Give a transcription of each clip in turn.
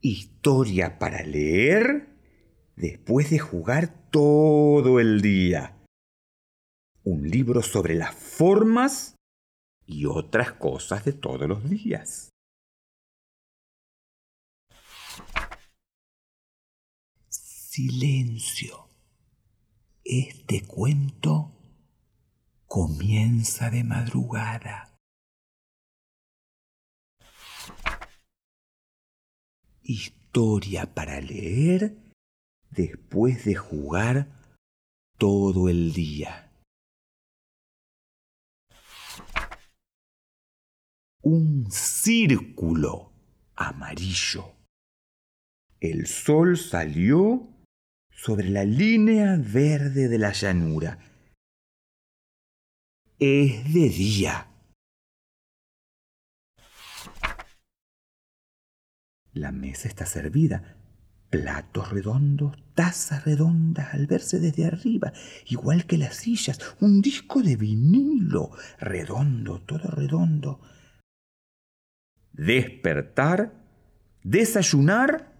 Historia para leer después de jugar todo el día. Un libro sobre las formas y otras cosas de todos los días. Silencio. Este cuento comienza de madrugada. Historia para leer después de jugar todo el día. Un círculo amarillo. El sol salió sobre la línea verde de la llanura. Es de día. La mesa está servida. Platos redondos, tazas redondas al verse desde arriba, igual que las sillas, un disco de vinilo, redondo, todo redondo. Despertar, desayunar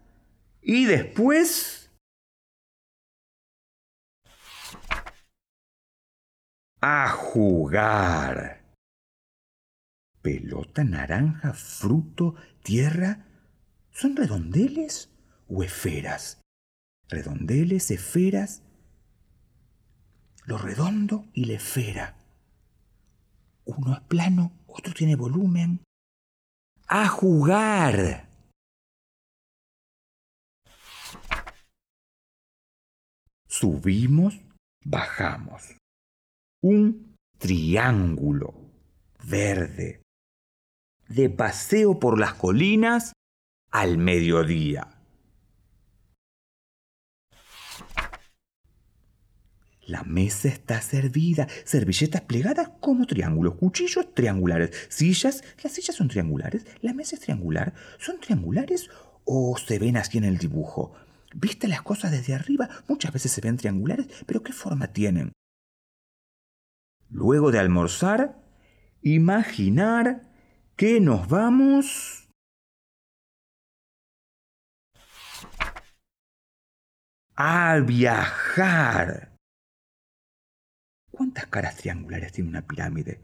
y después... A jugar. Pelota naranja, fruto, tierra, ¿son redondeles o esferas? Redondeles, esferas, lo redondo y la esfera. Uno es plano, otro tiene volumen. A jugar. Subimos, bajamos. Un triángulo verde de paseo por las colinas al mediodía. La mesa está servida, servilletas plegadas como triángulos, cuchillos triangulares, sillas, las sillas son triangulares, la mesa es triangular, ¿son triangulares o se ven así en el dibujo? ¿Viste las cosas desde arriba? Muchas veces se ven triangulares, pero ¿qué forma tienen? Luego de almorzar, imaginar que nos vamos a viajar. ¿Cuántas caras triangulares tiene una pirámide?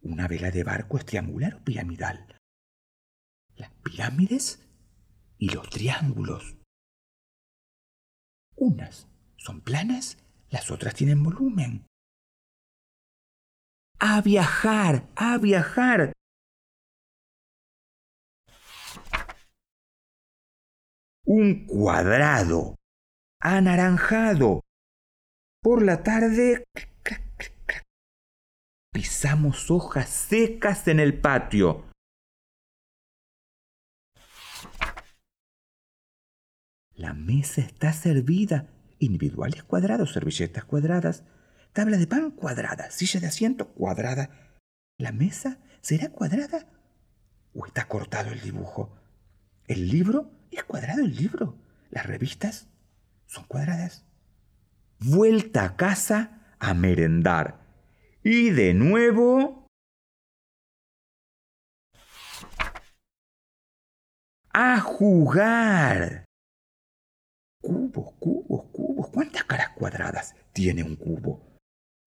¿Una vela de barco es triangular o piramidal? Las pirámides y los triángulos. Unas son planas, las otras tienen volumen. A viajar, a viajar. Un cuadrado anaranjado. Por la tarde pisamos hojas secas en el patio. La mesa está servida. Individuales cuadrados, servilletas cuadradas, tabla de pan cuadrada, silla de asiento cuadrada. ¿La mesa será cuadrada? ¿O está cortado el dibujo? ¿El libro? ¿Es cuadrado el libro? ¿Las revistas son cuadradas? Vuelta a casa a merendar. Y de nuevo... A jugar. Cubos, cubos, cubos. ¿Cuántas caras cuadradas tiene un cubo?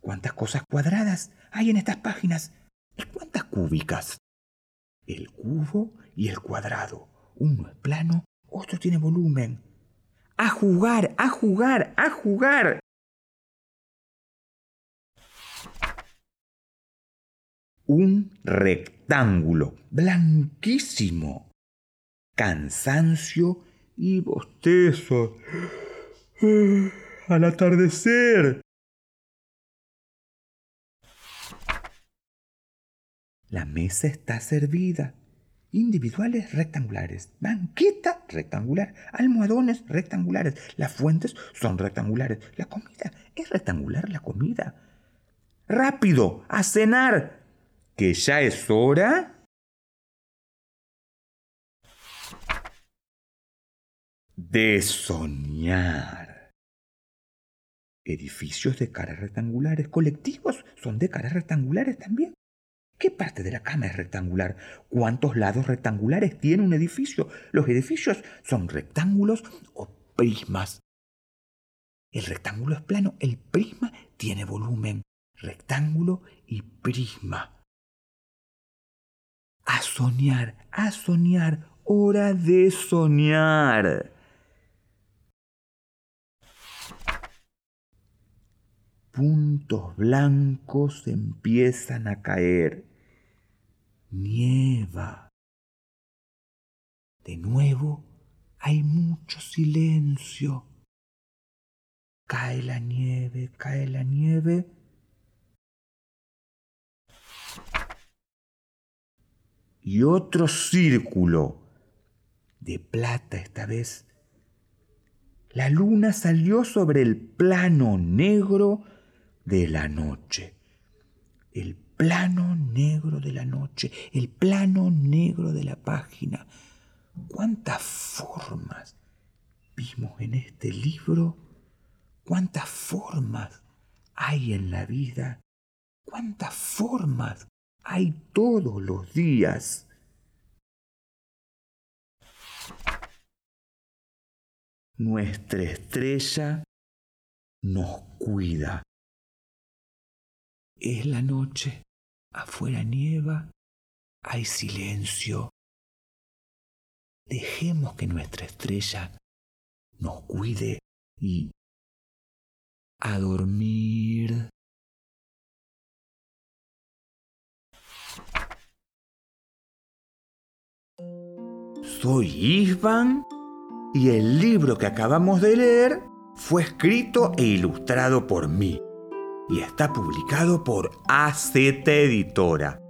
¿Cuántas cosas cuadradas hay en estas páginas? ¿Y cuántas cúbicas? El cubo y el cuadrado. Uno es plano, otro tiene volumen. A jugar, a jugar, a jugar. Un rectángulo blanquísimo. Cansancio y bostezo. Al atardecer. La mesa está servida. Individuales rectangulares. Banqueta rectangular. Almohadones rectangulares. Las fuentes son rectangulares. La comida es rectangular la comida. Rápido, a cenar. Que ya es hora de soñar. Edificios de caras rectangulares, colectivos son de caras rectangulares también. ¿Qué parte de la cama es rectangular? ¿Cuántos lados rectangulares tiene un edificio? ¿Los edificios son rectángulos o prismas? El rectángulo es plano, el prisma tiene volumen. Rectángulo y prisma. A soñar, a soñar, hora de soñar. Puntos blancos empiezan a caer nieva. De nuevo hay mucho silencio. Cae la nieve, cae la nieve. Y otro círculo de plata esta vez. La luna salió sobre el plano negro de la noche. El plano negro de la noche, el plano negro de la página. ¿Cuántas formas vimos en este libro? ¿Cuántas formas hay en la vida? ¿Cuántas formas hay todos los días? Nuestra estrella nos cuida. Es la noche. Afuera nieva, hay silencio. Dejemos que nuestra estrella nos cuide y a dormir. Soy Isvan y el libro que acabamos de leer fue escrito e ilustrado por mí y está publicado por AZ Editora.